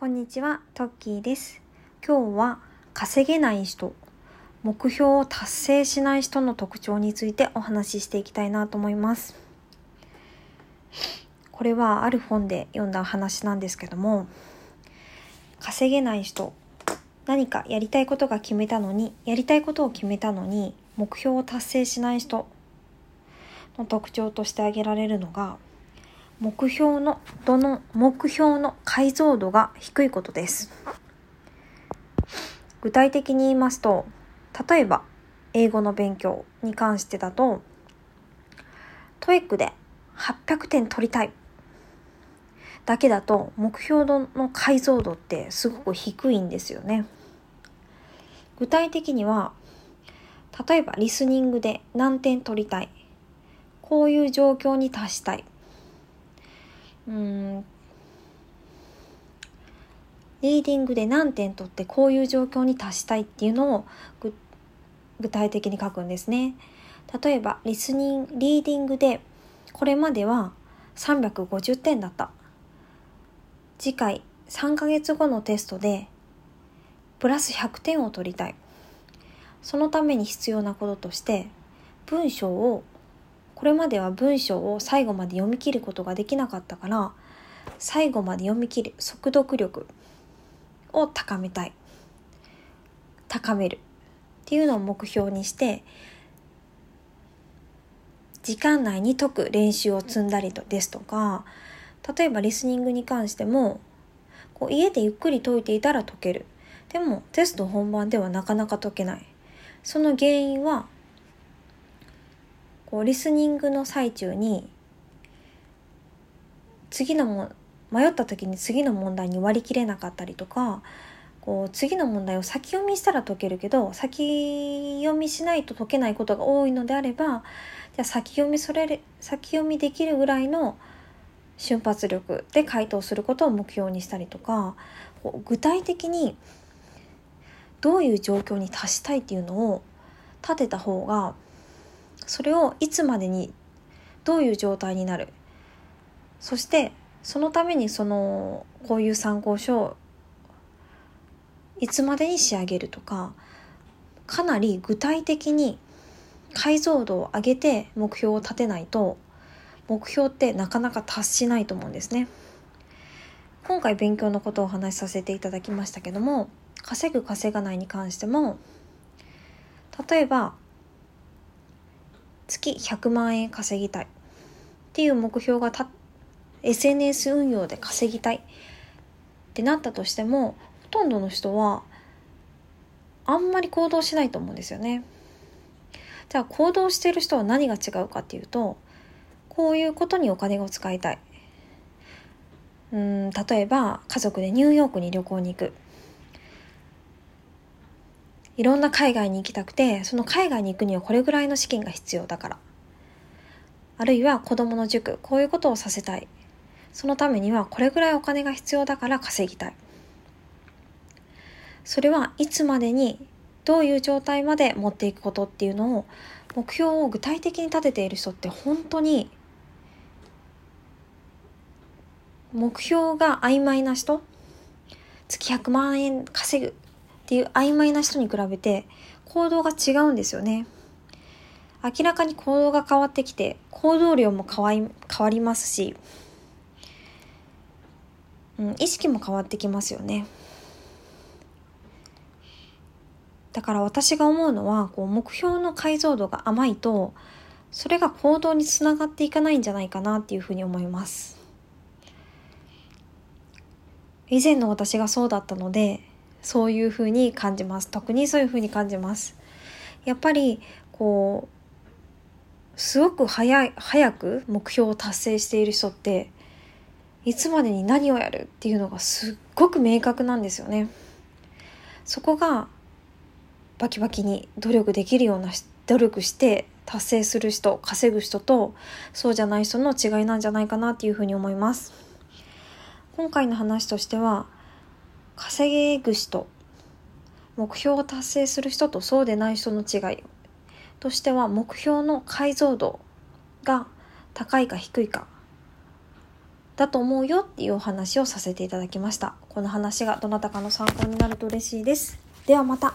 こんにちは、トッキーです。今日は稼げない人、目標を達成しない人の特徴についてお話ししていきたいなと思います。これはある本で読んだ話なんですけども、稼げない人、何かやりたいことが決めたのに、やりたいことを決めたのに、目標を達成しない人の特徴として挙げられるのが、目標のどの目標の解像度が低いことです。具体的に言いますと例えば英語の勉強に関してだと TOEIC で800点取りたいだけだと目標の解像度ってすごく低いんですよね。具体的には例えばリスニングで何点取りたいこういう状況に達したいうんリーディングで何点取ってこういう状況に達したいっていうのを具体的に書くんですね。例えばリスニングリーディングでこれまでは350点だった。次回3ヶ月後のテストでプラス100点を取りたい。そのために必要なこととして文章をこれまでは文章を最後まで読み切ることができなかったから最後まで読み切る速読力を高めたい。高める。っていうのを目標にして時間内に解く練習を積んだりとですとか例えばリスニングに関してもこう家でゆっくり解いていたら解ける。でもテスト本番ではなかなか解けない。その原因はこうリスニングの最中に次のも迷った時に次の問題に割り切れなかったりとかこう次の問題を先読みしたら解けるけど先読みしないと解けないことが多いのであればじゃ先読みそれ先読みできるぐらいの瞬発力で回答することを目標にしたりとか具体的にどういう状況に達したいっていうのを立てた方がそれをいつまでにどういう状態になる？そしてそのためにそのこういう参考書をいつまでに仕上げるとかかなり具体的に解像度を上げて目標を立てないと目標ってなかなか達しないと思うんですね。今回勉強のことをお話しさせていただきましたけども稼ぐ稼がないに関しても例えば月100万円稼ぎたいっていう目標がた SNS 運用で稼ぎたいってなったとしてもほとんどの人はあんまり行動しないと思うんですよね。じゃあ行動してる人は何が違うかっていうとこういうことにお金を使いたい。うん例えば家族でニューヨークに旅行に行く。いろんな海外に行きたくて、その海外に行くにはこれぐらいの資金が必要だから。あるいは子供の塾、こういうことをさせたい。そのためにはこれぐらいお金が必要だから稼ぎたい。それはいつまでにどういう状態まで持っていくことっていうのを目標を具体的に立てている人って本当に目標が曖昧な人月100万円稼ぐっていう曖昧な人に比べて行動が違うんですよね。明らかに行動が変わってきて行動量も変わり変わりますし、うん、意識も変わってきますよね。だから私が思うのはこう目標の解像度が甘いとそれが行動につながっていかないんじゃないかなっていうふうに思います。以前の私がそうだったのでそういうふうに感じます。特にそういうふうに感じます。やっぱりこうすごく早い早く目標を達成している人っていつまでに何をやるっていうのがすっごく明確なんですよね。そこがバキバキに努力できるような努力して達成する人稼ぐ人とそうじゃない人の違いなんじゃないかなっていうふうに思います。今回の話としては稼ぐ人目標を達成する人とそうでない人の違いとしては目標の解像度が高いか低いかだと思うよっていうお話をさせていただきました。この話がどなたかの参考になると嬉しいです。ではまた。